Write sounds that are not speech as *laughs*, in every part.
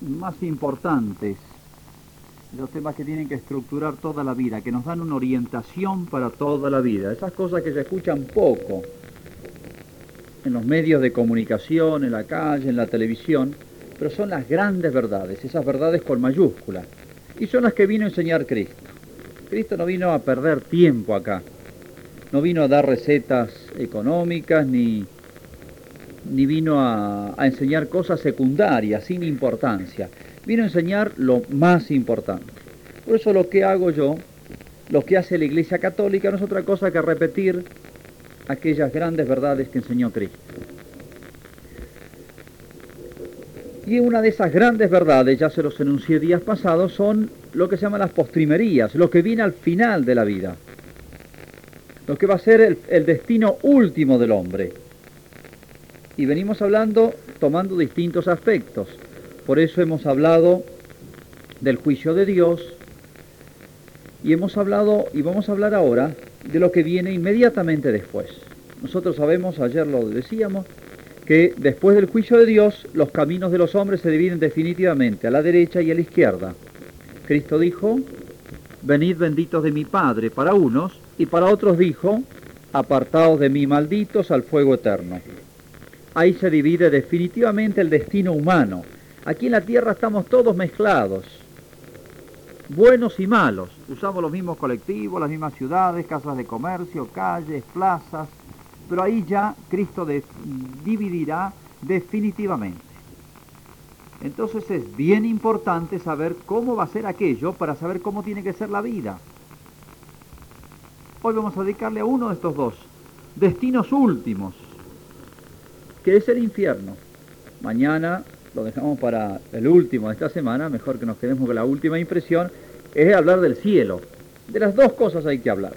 más importantes, los temas que tienen que estructurar toda la vida, que nos dan una orientación para toda la vida. Esas cosas que se escuchan poco en los medios de comunicación, en la calle, en la televisión, pero son las grandes verdades, esas verdades con mayúsculas. Y son las que vino a enseñar Cristo. Cristo no vino a perder tiempo acá, no vino a dar recetas económicas ni, ni vino a, enseñar cosas secundarias, sin importancia. Vino a enseñar lo más importante. Por eso lo que hago yo, lo que hace la Iglesia Católica, no es otra cosa que repetir aquellas grandes verdades que enseñó Cristo. Y una de esas grandes verdades, ya se los enuncié días pasados, son lo que se llaman las postrimerías, lo que viene al final de la vida, lo que va a ser el destino último del hombre. Y venimos hablando tomando distintos aspectos. Por eso hemos hablado del juicio de Dios y hemos hablado y vamos a hablar ahora de lo que viene inmediatamente después. Nosotros sabemos, ayer lo decíamos, que después del juicio de Dios los caminos de los hombres se dividen definitivamente a la derecha y a la izquierda. Cristo dijo, venid benditos de mi Padre para unos, y para otros dijo, apartados de mí malditos al fuego eterno. Ahí se divide definitivamente el destino humano. Aquí en la tierra estamos todos mezclados, buenos y malos. Usamos los mismos colectivos, las mismas ciudades, casas de comercio, calles, plazas, pero ahí ya Cristo dividirá definitivamente. Entonces es bien importante saber cómo va a ser aquello para saber cómo tiene que ser la vida. Hoy vamos a dedicarle a uno de estos dos, destinos últimos, que es el infierno. Mañana lo dejamos para el último de esta semana, mejor que nos quedemos con la última impresión, es hablar del cielo. De las dos cosas hay que hablar.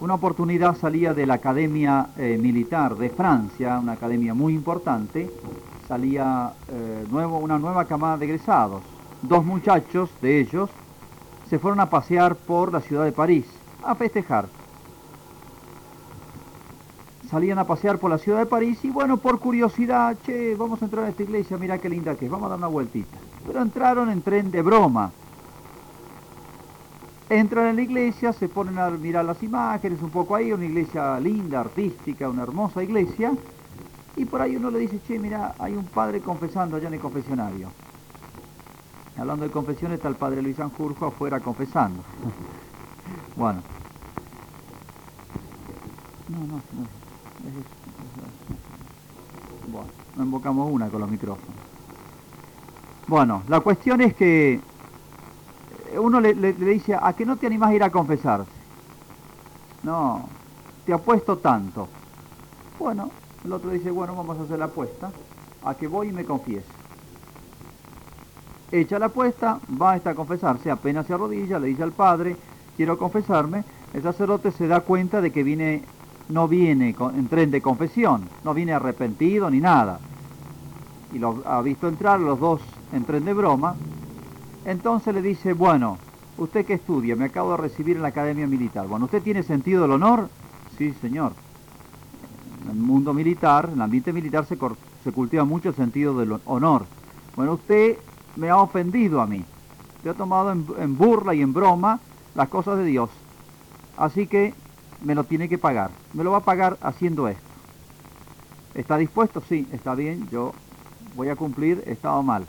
Una oportunidad salía de la Academia eh, Militar de Francia, una academia muy importante, salía eh, nuevo, una nueva camada de egresados. Dos muchachos de ellos se fueron a pasear por la ciudad de París, a festejar. Salían a pasear por la ciudad de París y bueno, por curiosidad, che, vamos a entrar a esta iglesia, mira qué linda que es, vamos a dar una vueltita. Pero entraron en tren de broma, Entran en la iglesia, se ponen a mirar las imágenes un poco ahí, una iglesia linda, artística, una hermosa iglesia, y por ahí uno le dice, che, mira, hay un padre confesando allá en el confesionario. Hablando de confesiones, está el padre Luis Sanjurjo afuera confesando. *laughs* bueno. No, no, no. Bueno, no invocamos una con los micrófonos. Bueno, la cuestión es que uno le, dice, ¿a que no te animás a ir a confesarse? No, te apuesto tanto. Bueno, el otro dice, bueno, vamos a hacer la apuesta, a que voy y me confiese. Echa la apuesta, va a a confesarse, apenas se arrodilla, le dice al padre, quiero confesarme, el sacerdote se da cuenta de que viene, no viene en tren de confesión, no viene arrepentido ni nada. Y lo ha visto entrar los dos en tren de broma, entonces le dice, bueno, ¿usted qué estudia? Me acabo de recibir en la Academia Militar. Bueno, ¿usted tiene sentido del honor? Sí, señor. En el mundo militar, en el ambiente militar se, cultiva mucho el sentido del honor. Bueno, usted me ha ofendido a mí. Usted ha tomado en burla y en broma las cosas de Dios. Así que me lo tiene que pagar. Me lo va a pagar haciendo esto. ¿Está dispuesto? Sí, está bien, yo voy a cumplir, he estado mal.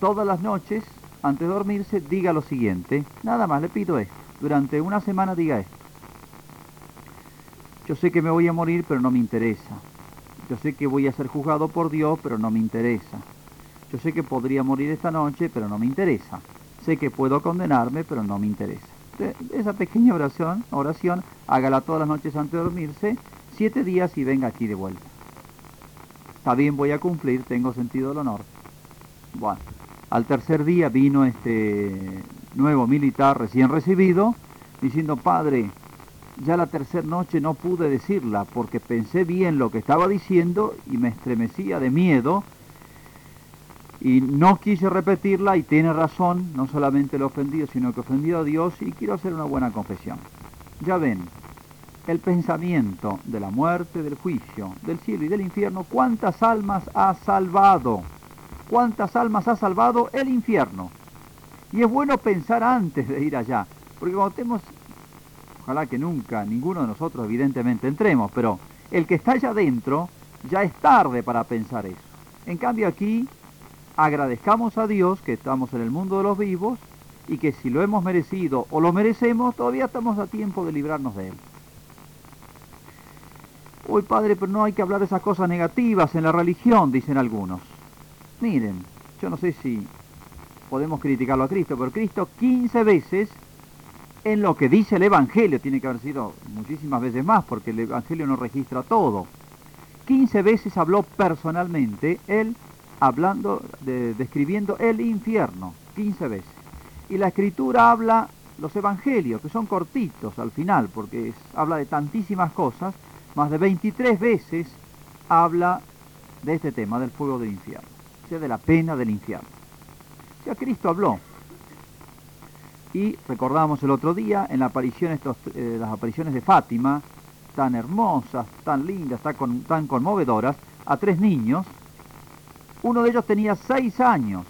Todas las noches antes de dormirse, diga lo siguiente. Nada más, le pido esto. Durante una semana diga esto. Yo sé que me voy a morir, pero no me interesa. Yo sé que voy a ser juzgado por Dios, pero no me interesa. Yo sé que podría morir esta noche, pero no me interesa. Sé que puedo condenarme, pero no me interesa. Esa pequeña oración, oración, hágala todas las noches antes de dormirse, siete días y venga aquí de vuelta. Está bien, voy a cumplir, tengo sentido del honor. Bueno. Al tercer día vino este nuevo militar recién recibido, diciendo, padre, ya la tercera noche no pude decirla porque pensé bien lo que estaba diciendo y me estremecía de miedo y no quise repetirla y tiene razón, no solamente lo ofendido, sino que ofendido a Dios y quiero hacer una buena confesión. Ya ven, el pensamiento de la muerte, del juicio, del cielo y del infierno, ¿cuántas almas ha salvado? ¿Cuántas almas ha salvado el infierno? Y es bueno pensar antes de ir allá, porque cuando tenemos, ojalá que nunca, ninguno de nosotros evidentemente entremos, pero el que está allá adentro, ya es tarde para pensar eso. En cambio aquí, agradezcamos a Dios que estamos en el mundo de los vivos y que si lo hemos merecido o lo merecemos, todavía estamos a tiempo de librarnos de él. Uy, padre, pero no hay que hablar de esas cosas negativas en la religión, dicen algunos. Miren, yo no sé si podemos criticarlo a Cristo, pero Cristo 15 veces en lo que dice el Evangelio, tiene que haber sido muchísimas veces más, porque el Evangelio no registra todo. 15 veces habló personalmente, él hablando, describiendo el infierno, 15 veces. Y la escritura habla, los evangelios, que son cortitos al final, porque habla de tantísimas cosas, más de 23 veces habla de este tema, del fuego del infierno, o sea, de la pena del infierno. O sea, Cristo habló. Y recordamos el otro día en la aparición, estos, eh, las apariciones de Fátima, tan hermosas, tan lindas, tan conmovedoras, a tres niños. Uno de ellos tenía seis años.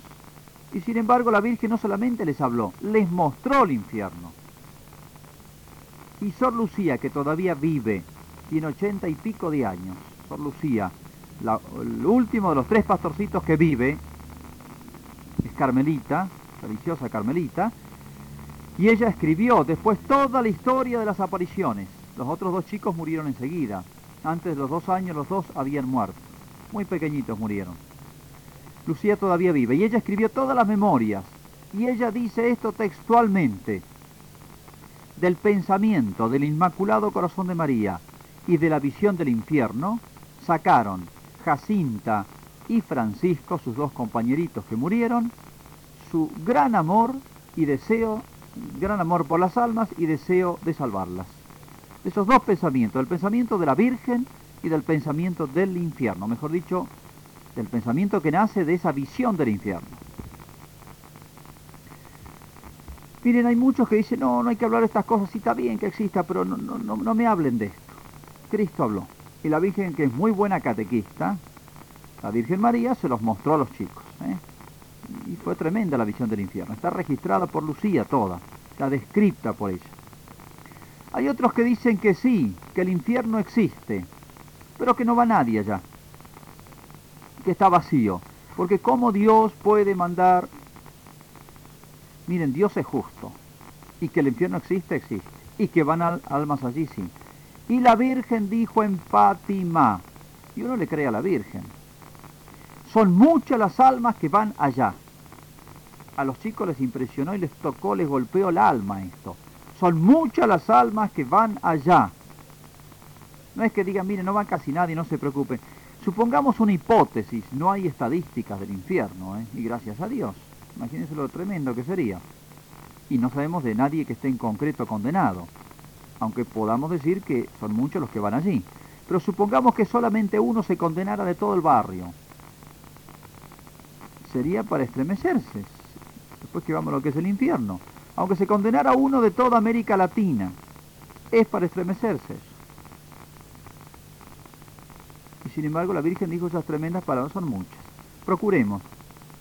Y sin embargo la Virgen no solamente les habló, les mostró el infierno. Y Sor Lucía, que todavía vive tiene ochenta y pico de años. Sor Lucía, el último de los tres pastorcitos que vive, es Carmelita, religiosa Carmelita, y ella escribió después toda la historia de las apariciones. Los otros dos chicos murieron enseguida. Antes de los dos años los dos habían muerto. Muy pequeñitos murieron. Lucía todavía vive y ella escribió todas las memorias. Y ella dice esto textualmente. Del pensamiento del Inmaculado Corazón de María y de la visión del infierno, sacaron Jacinta y Francisco, sus dos compañeritos que murieron, su gran amor y deseo, gran amor por las almas y deseo de salvarlas. Esos dos pensamientos, el pensamiento de la Virgen y del pensamiento del infierno, mejor dicho, del pensamiento que nace de esa visión del infierno. Miren, hay muchos que dicen, no, no hay que hablar de estas cosas, sí está bien que exista, pero no, no, no me hablen de esto. Cristo habló. Y la Virgen, que es muy buena catequista, la Virgen María se los mostró a los chicos. ¿eh? Y fue tremenda la visión del infierno. Está registrada por Lucía toda, está descripta por ella. Hay otros que dicen que sí, que el infierno existe, pero que no va nadie allá, que está vacío. Porque ¿cómo Dios puede mandar... Miren, Dios es justo, y que el infierno existe, existe, y que van almas allí, sí y la Virgen dijo en Fátima, y uno le cree a la Virgen, son muchas las almas que van allá. A los chicos les impresionó y les tocó, les golpeó el alma esto. Son muchas las almas que van allá. No es que digan, mire, no van casi nadie, no se preocupen. Supongamos una hipótesis, no hay estadísticas del infierno, ¿eh? y gracias a Dios. Imagínense lo tremendo que sería. Y no sabemos de nadie que esté en concreto condenado aunque podamos decir que son muchos los que van allí. Pero supongamos que solamente uno se condenara de todo el barrio. Sería para estremecerse. Después que vamos a lo que es el infierno. Aunque se condenara uno de toda América Latina, es para estremecerse. Y sin embargo la Virgen dijo esas tremendas palabras, son muchas. Procuremos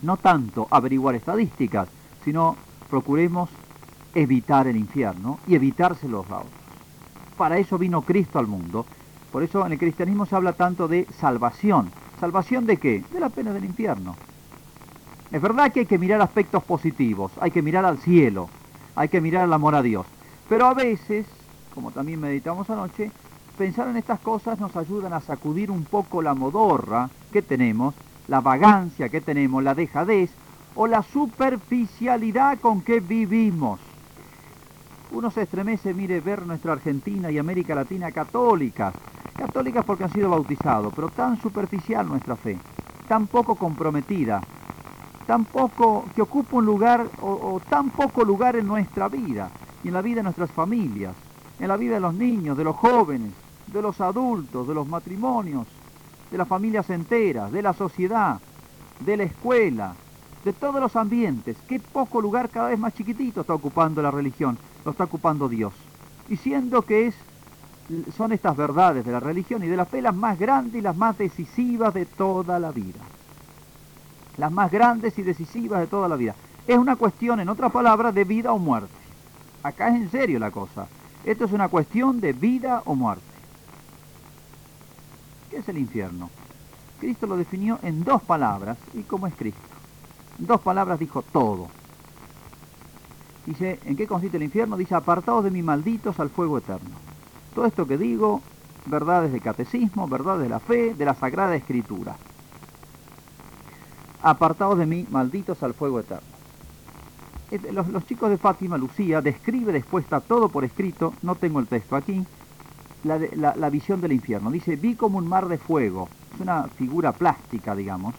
no tanto averiguar estadísticas, sino procuremos evitar el infierno y evitárselo a otros. Para eso vino Cristo al mundo. Por eso en el cristianismo se habla tanto de salvación. ¿Salvación de qué? De la pena del infierno. Es verdad que hay que mirar aspectos positivos, hay que mirar al cielo, hay que mirar el amor a Dios. Pero a veces, como también meditamos anoche, pensar en estas cosas nos ayudan a sacudir un poco la modorra que tenemos, la vagancia que tenemos, la dejadez o la superficialidad con que vivimos. Uno se estremece, mire, ver nuestra Argentina y América Latina católicas. Católicas porque han sido bautizados, pero tan superficial nuestra fe, tan poco comprometida, tan poco que ocupa un lugar o, o tan poco lugar en nuestra vida y en la vida de nuestras familias, en la vida de los niños, de los jóvenes, de los adultos, de los matrimonios, de las familias enteras, de la sociedad, de la escuela, de todos los ambientes. Qué poco lugar cada vez más chiquitito está ocupando la religión lo está ocupando Dios. Y siendo que es son estas verdades de la religión y de la fe las más grandes y las más decisivas de toda la vida. Las más grandes y decisivas de toda la vida. Es una cuestión, en otras palabras, de vida o muerte. Acá es en serio la cosa. Esto es una cuestión de vida o muerte. ¿Qué es el infierno? Cristo lo definió en dos palabras. ¿Y cómo es Cristo? Dos palabras dijo todo. Dice, ¿en qué consiste el infierno? Dice, apartados de mí malditos al fuego eterno. Todo esto que digo, verdades de catecismo, verdades de la fe, de la Sagrada Escritura. Apartados de mí malditos al fuego eterno. Los, chicos de Fátima, Lucía, describe después, está todo por escrito, no tengo el texto aquí, la, visión del infierno. Dice, vi como un mar de fuego, es una figura plástica, digamos.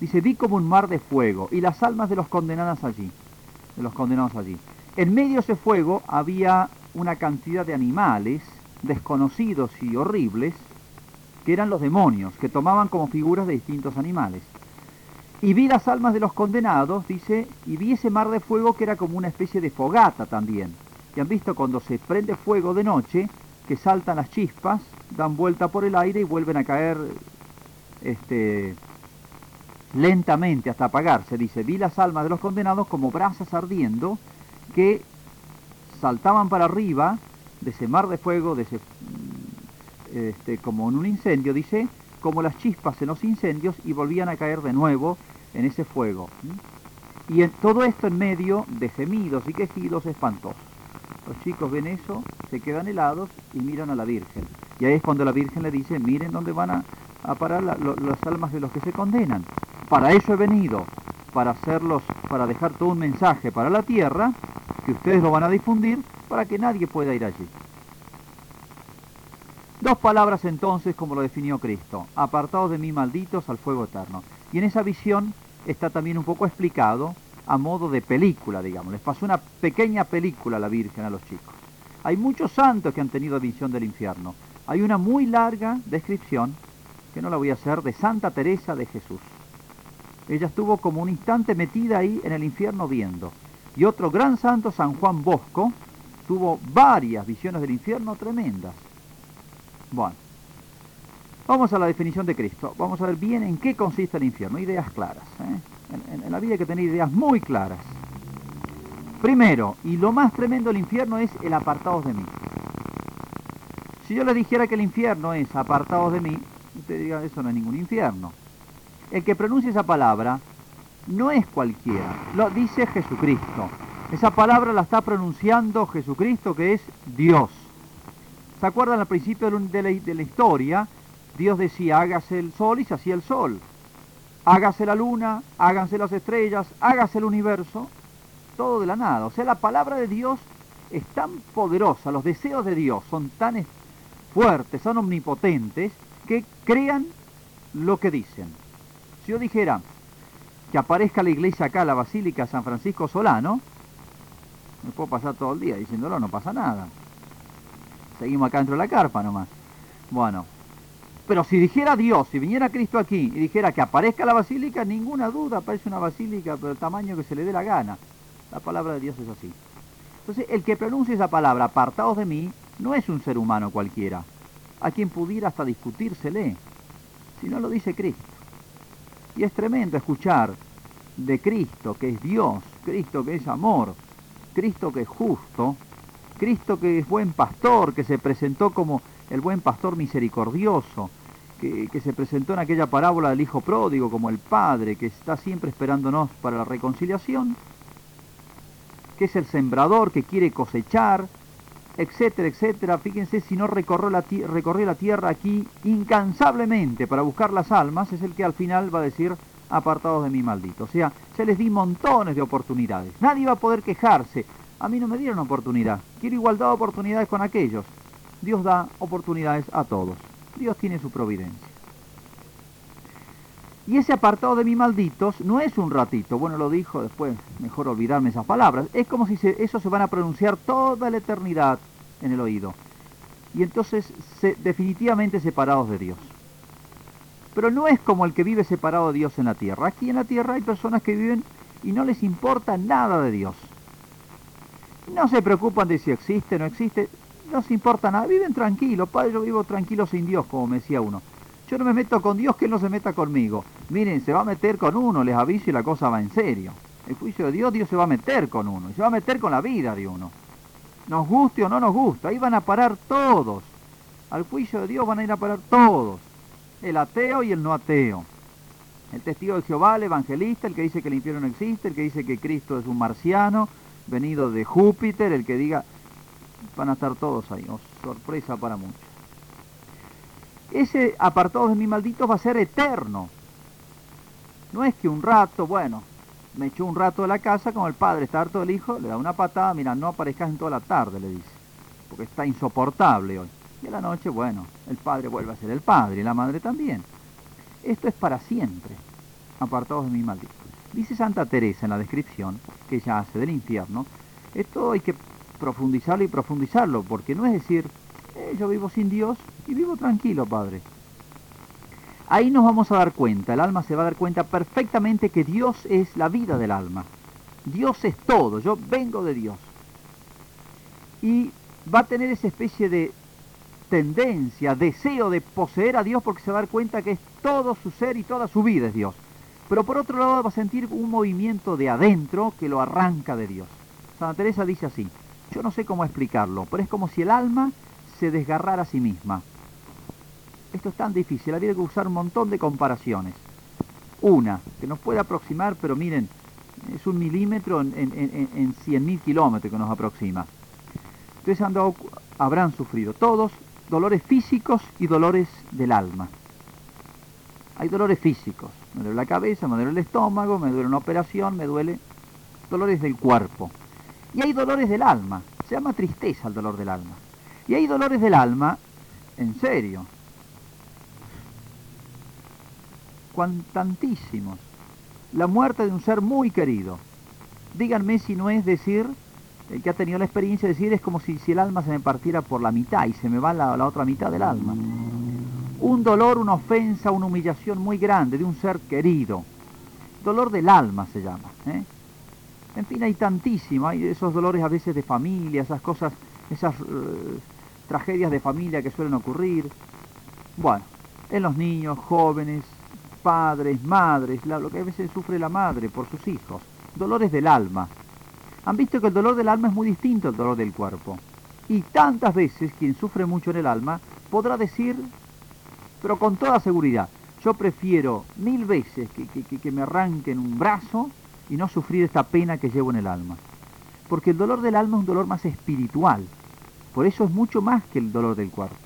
Dice, vi como un mar de fuego y las almas de los condenados allí de los condenados allí. En medio de ese fuego había una cantidad de animales desconocidos y horribles, que eran los demonios, que tomaban como figuras de distintos animales. Y vi las almas de los condenados, dice, y vi ese mar de fuego que era como una especie de fogata también. Y han visto cuando se prende fuego de noche, que saltan las chispas, dan vuelta por el aire y vuelven a caer este, lentamente hasta apagarse, dice, vi las almas de los condenados como brasas ardiendo que saltaban para arriba de ese mar de fuego, de ese, mm, este, como en un incendio, dice, como las chispas en los incendios y volvían a caer de nuevo en ese fuego. Y en, todo esto en medio de gemidos y quejidos espantosos. Los chicos ven eso, se quedan helados y miran a la Virgen. Y ahí es cuando la Virgen le dice, miren dónde van a, parar las almas de los que se condenan. Para eso he venido, para hacerlos, para dejar todo un mensaje para la tierra, que ustedes lo van a difundir, para que nadie pueda ir allí. Dos palabras entonces, como lo definió Cristo, apartados de mí malditos al fuego eterno. Y en esa visión está también un poco explicado a modo de película, digamos. Les pasó una pequeña película a la Virgen a los chicos. Hay muchos santos que han tenido visión del infierno. Hay una muy larga descripción, que no la voy a hacer, de Santa Teresa de Jesús. Ella estuvo como un instante metida ahí en el infierno viendo. Y otro gran santo, San Juan Bosco, tuvo varias visiones del infierno tremendas. Bueno, vamos a la definición de Cristo. Vamos a ver bien en qué consiste el infierno. Ideas claras. ¿eh? En, la vida hay que tener ideas muy claras. Primero, y lo más tremendo del infierno es el apartados de mí. Si yo le dijera que el infierno es apartados de mí, usted diga, eso no es ningún infierno el que pronuncia esa palabra no es cualquiera, lo dice Jesucristo. Esa palabra la está pronunciando Jesucristo, que es Dios. ¿Se acuerdan al principio de la, historia? Dios decía, hágase el sol y se hacía el sol. Hágase la luna, háganse las estrellas, hágase el universo. Todo de la nada. O sea, la palabra de Dios es tan poderosa, los deseos de Dios son tan fuertes, son omnipotentes, que crean lo que dicen. Si yo dijera que aparezca la iglesia acá, la Basílica San Francisco Solano, me puedo pasar todo el día diciéndolo, no pasa nada. Seguimos acá dentro de la carpa nomás. Bueno, pero si dijera Dios, si viniera Cristo aquí y dijera que aparezca la basílica, ninguna duda, aparece una basílica pero el tamaño que se le dé la gana. La palabra de Dios es así. Entonces, el que pronuncia esa palabra, apartados de mí, no es un ser humano cualquiera, a quien pudiera hasta discutírsele, si no lo dice Cristo. Y es tremendo escuchar de Cristo, que es Dios, Cristo que es amor, Cristo que es justo, Cristo que es buen pastor, que se presentó como el buen pastor misericordioso, que, se presentó en aquella parábola del Hijo Pródigo como el Padre, que está siempre esperándonos para la reconciliación, que es el sembrador que quiere cosechar, etcétera, etcétera. Fíjense si no recorrió la, recorrió la tierra aquí incansablemente para buscar las almas, es el que al final va a decir apartados de mi maldito. O sea, se les di montones de oportunidades. Nadie va a poder quejarse. A mí no me dieron oportunidad. Quiero igualdad de oportunidades con aquellos. Dios da oportunidades a todos. Dios tiene su providencia. Y ese apartado de mi malditos no es un ratito, bueno lo dijo después, mejor olvidarme esas palabras, es como si eso se van a pronunciar toda la eternidad en el oído. Y entonces definitivamente separados de Dios. Pero no es como el que vive separado de Dios en la tierra. Aquí en la tierra hay personas que viven y no les importa nada de Dios. No se preocupan de si existe o no existe, no se importa nada, viven tranquilos, padre, yo vivo tranquilo sin Dios, como me decía uno. Yo no me meto con Dios, que Él no se meta conmigo. Miren, se va a meter con uno, les aviso y la cosa va en serio. El juicio de Dios, Dios se va a meter con uno, y se va a meter con la vida de uno. Nos guste o no nos gusta, ahí van a parar todos. Al juicio de Dios van a ir a parar todos. El ateo y el no ateo. El testigo de Jehová, el evangelista, el que dice que el infierno no existe, el que dice que Cristo es un marciano, venido de Júpiter, el que diga, van a estar todos ahí. Oh, sorpresa para muchos. Ese apartado de mi maldito va a ser eterno. No es que un rato, bueno, me echó un rato de la casa, como el padre está harto del hijo, le da una patada, mira, no aparezcas en toda la tarde, le dice, porque está insoportable hoy. Y a la noche, bueno, el padre vuelve a ser el padre y la madre también. Esto es para siempre, apartados de mi maldito. Dice Santa Teresa en la descripción que ella hace del infierno, esto hay que profundizarlo y profundizarlo, porque no es decir, eh, yo vivo sin Dios y vivo tranquilo, Padre. Ahí nos vamos a dar cuenta, el alma se va a dar cuenta perfectamente que Dios es la vida del alma. Dios es todo, yo vengo de Dios. Y va a tener esa especie de tendencia, deseo de poseer a Dios porque se va a dar cuenta que es todo su ser y toda su vida es Dios. Pero por otro lado va a sentir un movimiento de adentro que lo arranca de Dios. Santa Teresa dice así, yo no sé cómo explicarlo, pero es como si el alma se desgarrara a sí misma. Esto es tan difícil, habría que usar un montón de comparaciones. Una, que nos puede aproximar, pero miren, es un milímetro en, en, 100.000 kilómetros que nos aproxima. Ustedes han habrán sufrido todos dolores físicos y dolores del alma. Hay dolores físicos, me duele la cabeza, me duele el estómago, me duele una operación, me duele dolores del cuerpo. Y hay dolores del alma, se llama tristeza el dolor del alma. Y hay dolores del alma, en serio, tantísimos. La muerte de un ser muy querido. Díganme si no es decir, el que ha tenido la experiencia de decir, es como si, el alma se me partiera por la mitad y se me va la, otra mitad del alma. Un dolor, una ofensa, una humillación muy grande de un ser querido. Dolor del alma se llama. ¿eh? En fin, hay tantísimo, hay esos dolores a veces de familia, esas cosas, esas eh, tragedias de familia que suelen ocurrir. Bueno, en los niños, jóvenes, padres, madres, lo que a veces sufre la madre por sus hijos. Dolores del alma. Han visto que el dolor del alma es muy distinto al dolor del cuerpo. Y tantas veces quien sufre mucho en el alma podrá decir, pero con toda seguridad, yo prefiero mil veces que, que, que me arranquen un brazo y no sufrir esta pena que llevo en el alma. Porque el dolor del alma es un dolor más espiritual. Por eso es mucho más que el dolor del cuerpo.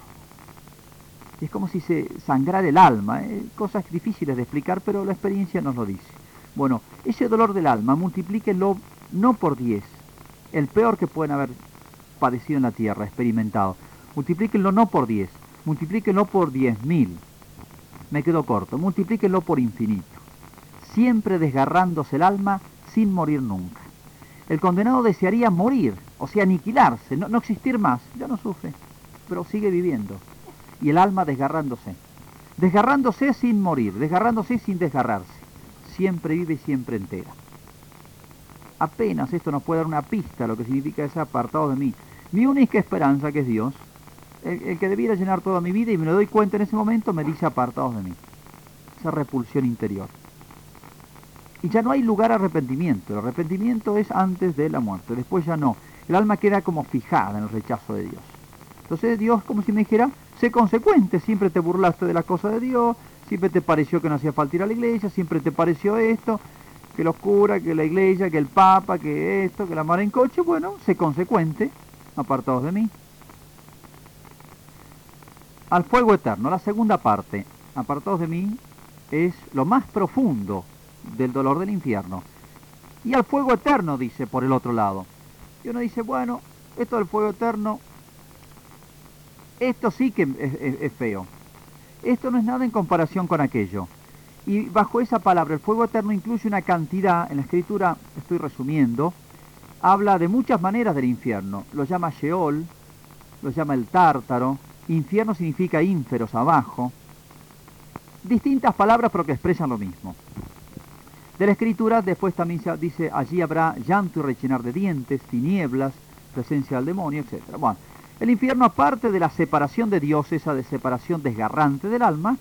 Es como si se sangrara el alma. ¿eh? Cosas difíciles de explicar, pero la experiencia nos lo dice. Bueno, ese dolor del alma, multiplíquenlo no por 10, el peor que pueden haber padecido en la tierra, experimentado. Multiplíquenlo no por 10, multiplíquenlo por 10.000. Me quedo corto, multiplíquenlo por infinito siempre desgarrándose el alma sin morir nunca. El condenado desearía morir, o sea, aniquilarse, no, existir más. Ya no sufre, pero sigue viviendo. Y el alma desgarrándose. Desgarrándose sin morir, desgarrándose sin desgarrarse. Siempre vive y siempre entera. Apenas esto nos puede dar una pista de lo que significa ese apartado de mí. Mi única esperanza, que es Dios, el, que debiera llenar toda mi vida y me lo doy cuenta en ese momento, me dice apartados de mí. Esa repulsión interior y ya no hay lugar a arrepentimiento. El arrepentimiento es antes de la muerte, después ya no. El alma queda como fijada en el rechazo de Dios. Entonces Dios, como si me dijera, sé consecuente, siempre te burlaste de la cosa de Dios, siempre te pareció que no hacía falta ir a la iglesia, siempre te pareció esto, que los curas, que la iglesia, que el papa, que esto, que la mar en coche, bueno, sé consecuente, apartados de mí. Al fuego eterno, la segunda parte, apartados de mí, es lo más profundo del dolor del infierno. Y al fuego eterno, dice, por el otro lado. Y uno dice, bueno, esto del fuego eterno, esto sí que es, feo. Esto no es nada en comparación con aquello. Y bajo esa palabra, el fuego eterno incluye una cantidad, en la escritura estoy resumiendo, habla de muchas maneras del infierno. Lo llama Sheol, lo llama el tártaro, infierno significa ínferos, abajo. Distintas palabras pero que expresan lo mismo de la escritura, después también dice, allí habrá llanto y rechinar de dientes, tinieblas, presencia del demonio, etc. Bueno, El infierno, aparte de la separación de Dios, esa de separación desgarrante del alma,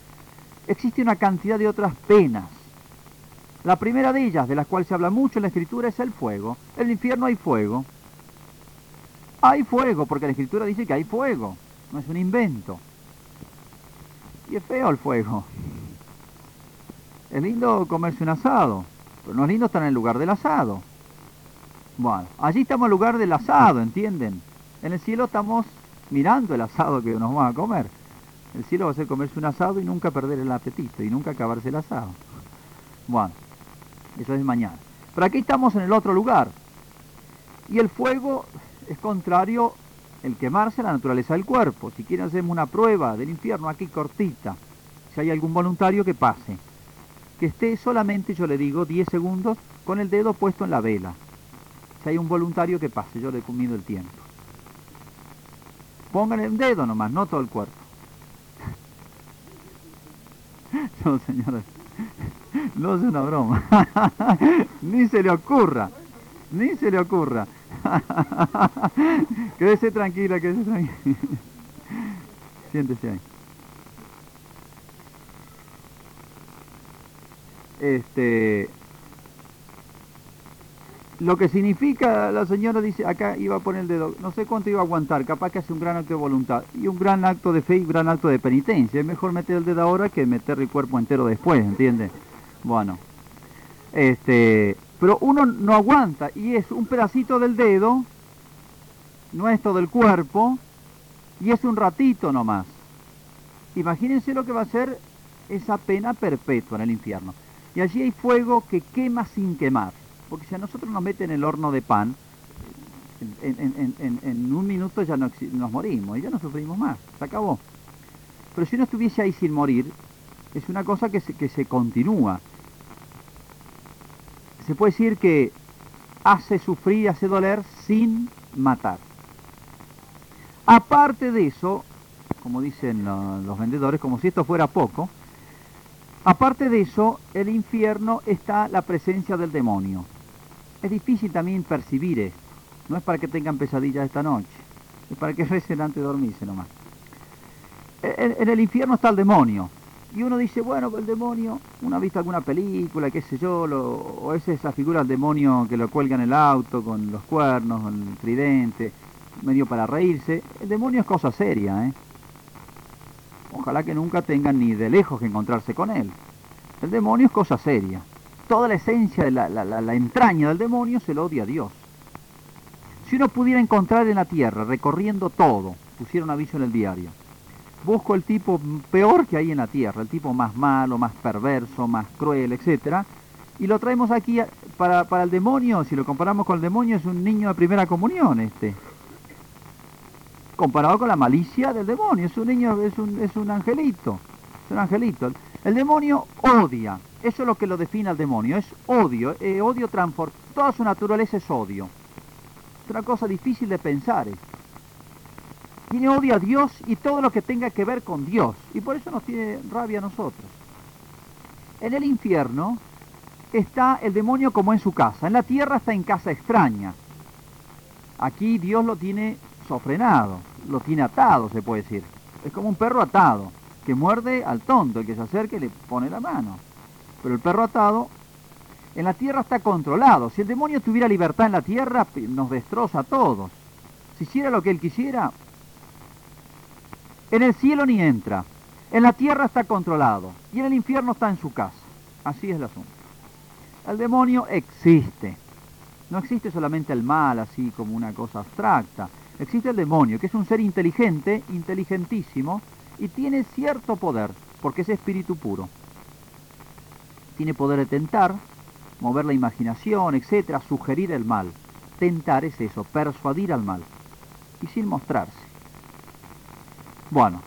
existe una cantidad de otras penas. La primera de ellas, de las cuales se habla mucho en la Escritura, es el fuego. En el infierno hay fuego. Hay fuego, porque la Escritura dice que hay fuego. No es un invento. Y es feo el fuego. Es lindo comerse un asado, pero no es lindo estar en el lugar del asado. Bueno, allí estamos en el lugar del asado, ¿entienden? En el cielo estamos mirando el asado que nos vamos a comer. El cielo va a ser comerse un asado y nunca perder el apetito y nunca acabarse el asado. Bueno, eso es mañana. Pero aquí estamos en el otro lugar. Y el fuego es contrario el quemarse la naturaleza del cuerpo. Si quieren hacemos una prueba del infierno aquí cortita. Si hay algún voluntario que pase. Que esté solamente, yo le digo, 10 segundos con el dedo puesto en la vela. Si hay un voluntario que pase, yo le comido el tiempo. Pongan el dedo nomás, no todo el cuerpo. *laughs* No, señores. No es una broma. *laughs* Ni se le ocurra. Ni se le ocurra. *laughs* quédese tranquila, quédese tranquila. Siéntese ahí. Este, lo que significa, la señora dice, acá iba a poner el dedo, no sé cuánto iba a aguantar, capaz que hace un gran acto de voluntad y un gran acto de fe y un gran acto de penitencia. Es mejor meter el dedo ahora que meter el cuerpo entero después, ¿entiendes? Bueno, este, pero uno no aguanta y es un pedacito del dedo, no es todo el cuerpo, y es un ratito nomás. Imagínense lo que va a ser esa pena perpetua en el infierno. Y allí hay fuego que quema sin quemar. Porque si a nosotros nos meten en el horno de pan, en, un minuto ya no, nos morimos y ya no sufrimos más, se acabó. Pero si uno estuviese ahí sin morir, es una cosa que se, que se continúa. Se puede decir que hace sufrir, hace doler sin matar. Aparte de eso, como dicen los vendedores, como si esto fuera poco, aparte de eso, el infierno está la presencia del demonio. Es difícil también percibir. No es para que tengan pesadillas esta noche. Es para que *laughs* recen antes de dormirse nomás. En, el infierno está el demonio. Y uno dice, bueno, el demonio, uno ha visto alguna película, qué sé yo, o es esa figura del demonio que lo cuelga en el auto con los cuernos, con el tridente, medio para reírse. El demonio es cosa seria, ¿eh? Ojalá que nunca tengan ni de lejos que encontrarse con él. El demonio es cosa seria toda la esencia, de la, entraña del demonio se lo odia a Dios. Si uno pudiera encontrar en la tierra, recorriendo todo, pusiera un aviso en el diario, busco el tipo peor que hay en la tierra, el tipo más malo, más perverso, más cruel, etc. Y lo traemos aquí para, para el demonio, si lo comparamos con el demonio, es un niño de primera comunión este. Comparado con la malicia del demonio, es un niño, es un, es un angelito, es un angelito. El demonio odia, eso es lo que lo define al demonio, es odio, eh, odio transform... Toda su naturaleza es odio. Es una cosa difícil de pensar. Tiene odio a Dios y todo lo que tenga que ver con Dios. Y por eso nos tiene rabia a nosotros. En el infierno está el demonio como en su casa. En la tierra está en casa extraña. Aquí Dios lo tiene sofrenado, lo tiene atado, se puede decir. Es como un perro atado, que muerde al tonto, el que se acerca y le pone la mano. Pero el perro atado en la tierra está controlado. Si el demonio tuviera libertad en la tierra, nos destroza a todos. Si hiciera lo que él quisiera, en el cielo ni entra. En la tierra está controlado. Y en el infierno está en su casa. Así es el asunto. El demonio existe. No existe solamente el mal, así como una cosa abstracta. Existe el demonio, que es un ser inteligente, inteligentísimo, y tiene cierto poder, porque es espíritu puro tiene poder de tentar, mover la imaginación, etcétera, sugerir el mal. Tentar es eso, persuadir al mal. Y sin mostrarse. Bueno,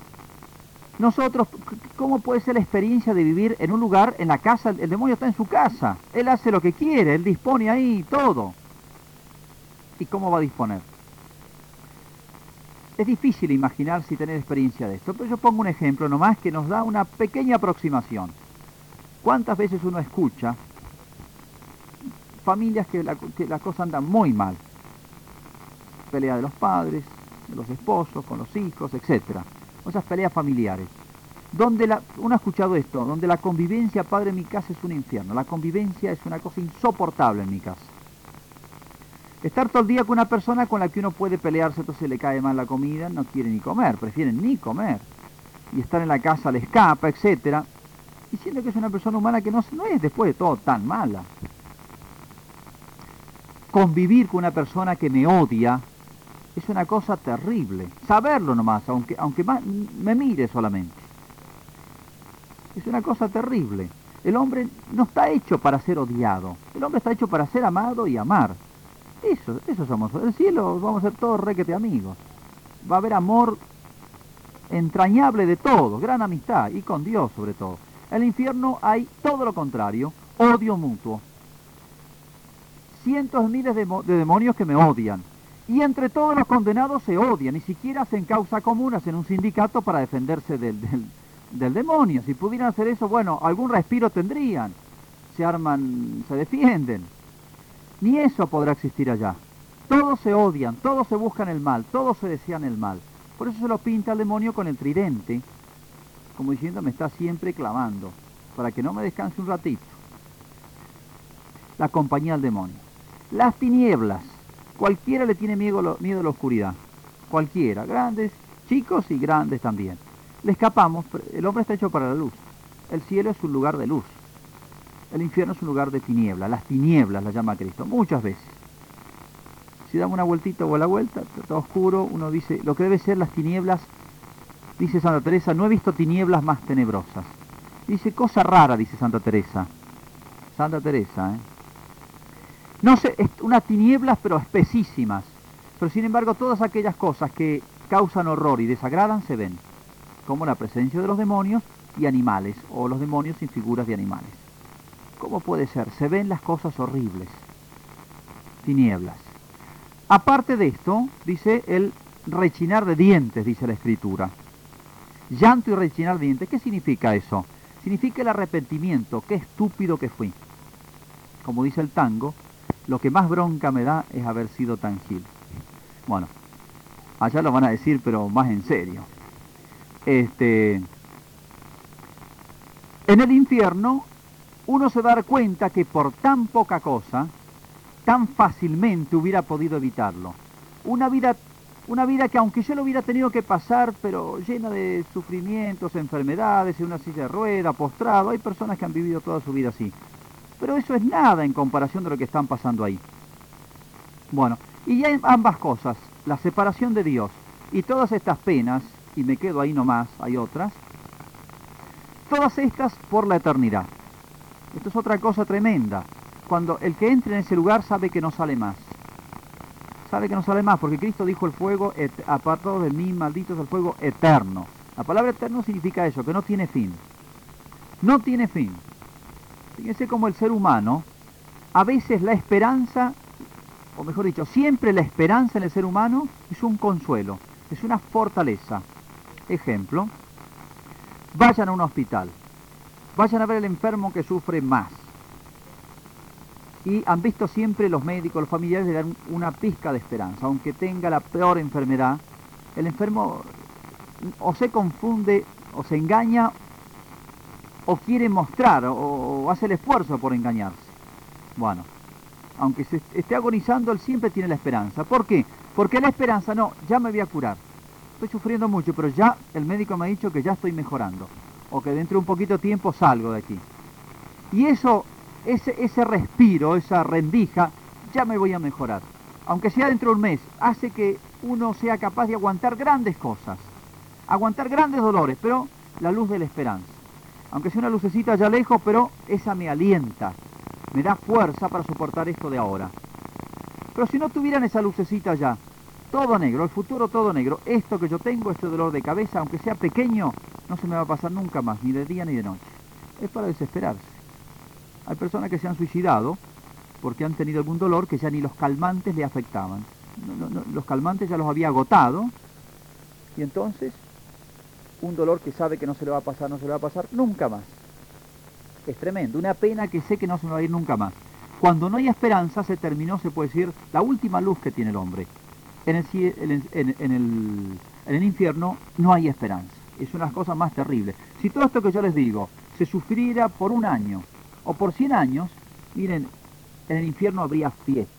nosotros, ¿cómo puede ser la experiencia de vivir en un lugar, en la casa? El demonio está en su casa. Él hace lo que quiere, él dispone ahí todo. ¿Y cómo va a disponer? Es difícil imaginarse y tener experiencia de esto, pero yo pongo un ejemplo nomás que nos da una pequeña aproximación. ¿Cuántas veces uno escucha familias que la, cosa anda muy mal? Pelea de los padres, de los esposos, con los hijos, etc. Esas peleas familiares. Donde uno ha escuchado esto, donde la convivencia, padre, en mi casa es un infierno. La convivencia es una cosa insoportable en mi casa. Estar todo el día con una persona con la que uno puede pelearse, entonces le cae mal la comida, no quiere ni comer, prefieren ni comer. Y estar en la casa le escapa, etcétera. Diciendo que es una persona humana que no, es después de todo tan mala. Convivir con una persona que me odia es una cosa terrible. Saberlo nomás, aunque, aunque me mire solamente. Es una cosa terrible. El hombre no está hecho para ser odiado. El hombre está hecho para ser amado y amar. Eso, eso somos. El cielo vamos a ser todos requete amigos. Va a haber amor entrañable de todos, gran amistad, y con Dios sobre todo. En el infierno hay todo lo contrario, odio mutuo. Cientos de miles de, demonios que me odian. Y entre todos los condenados se odian, ni siquiera hacen causa común, hacen un sindicato para defenderse del, del, del demonio. Si pudieran hacer eso, bueno, algún respiro tendrían. Se arman, se defienden. Ni eso podrá existir allá. Todos se odian, todos se buscan el mal, todos se desean el mal. Por eso se lo pinta el demonio con el tridente, como diciendo me está siempre clamando, para que no me descanse un ratito. La compañía del demonio. Las tinieblas. Cualquiera le tiene miedo, miedo a la oscuridad. Cualquiera. Grandes, chicos y grandes también. Le escapamos. El hombre está hecho para la luz. El cielo es un lugar de luz. El infierno es un lugar de tiniebla. Las tinieblas la llama Cristo. Muchas veces. Si damos una vueltita o la vuelta, todo oscuro, uno dice, lo que debe ser las tinieblas, dice Santa Teresa, no he visto tinieblas más tenebrosas. Dice, cosa rara, dice Santa Teresa. Santa Teresa, ¿eh? No sé, unas tinieblas pero espesísimas. Pero sin embargo todas aquellas cosas que causan horror y desagradan se ven. Como la presencia de los demonios y animales, o los demonios sin figuras de animales. ¿Cómo puede ser? Se ven las cosas horribles. Tinieblas. Aparte de esto, dice el rechinar de dientes, dice la escritura. Llanto y rechinar de dientes. ¿Qué significa eso? Significa el arrepentimiento. Qué estúpido que fui. Como dice el tango, lo que más bronca me da es haber sido tan gil. Bueno, allá lo van a decir, pero más en serio. Este, en el infierno uno se da cuenta que por tan poca cosa, tan fácilmente hubiera podido evitarlo. Una vida, una vida que aunque yo lo hubiera tenido que pasar, pero llena de sufrimientos, enfermedades, en una silla de rueda, postrado, hay personas que han vivido toda su vida así. Pero eso es nada en comparación de lo que están pasando ahí. Bueno, y hay ambas cosas, la separación de Dios y todas estas penas, y me quedo ahí nomás, hay otras, todas estas por la eternidad. Esto es otra cosa tremenda. Cuando el que entre en ese lugar sabe que no sale más. Sabe que no sale más, porque Cristo dijo el fuego, apartado de mí, malditos el fuego eterno. La palabra eterno significa eso, que no tiene fin. No tiene fin. Fíjense como el ser humano, a veces la esperanza, o mejor dicho, siempre la esperanza en el ser humano es un consuelo, es una fortaleza. Ejemplo, vayan a un hospital. Vayan a ver al enfermo que sufre más. Y han visto siempre los médicos, los familiares le dan una pizca de esperanza. Aunque tenga la peor enfermedad, el enfermo o se confunde o se engaña o quiere mostrar o, hace el esfuerzo por engañarse. Bueno, aunque se esté agonizando, él siempre tiene la esperanza. ¿Por qué? Porque la esperanza, no, ya me voy a curar. Estoy sufriendo mucho, pero ya el médico me ha dicho que ya estoy mejorando o que dentro de un poquito tiempo salgo de aquí. Y eso, ese, ese respiro, esa rendija, ya me voy a mejorar. Aunque sea dentro de un mes, hace que uno sea capaz de aguantar grandes cosas, aguantar grandes dolores, pero la luz de la esperanza. Aunque sea una lucecita allá lejos, pero esa me alienta, me da fuerza para soportar esto de ahora. Pero si no tuvieran esa lucecita allá, todo negro, el futuro todo negro, esto que yo tengo, este dolor de cabeza, aunque sea pequeño, no se me va a pasar nunca más, ni de día ni de noche. Es para desesperarse. Hay personas que se han suicidado porque han tenido algún dolor que ya ni los calmantes le afectaban. los calmantes ya los había agotado y entonces un dolor que sabe que no se le va a pasar, no se le va a pasar nunca más. Es tremendo, una pena que sé que no se me va a ir nunca más. Cuando no hay esperanza se terminó, se puede decir, la última luz que tiene el hombre. en el, infierno no hay esperanza. Es una cosa más terrible. Si todo esto que yo les digo se sufriera por un año o por 100 años, miren, en el infierno habría fiesta.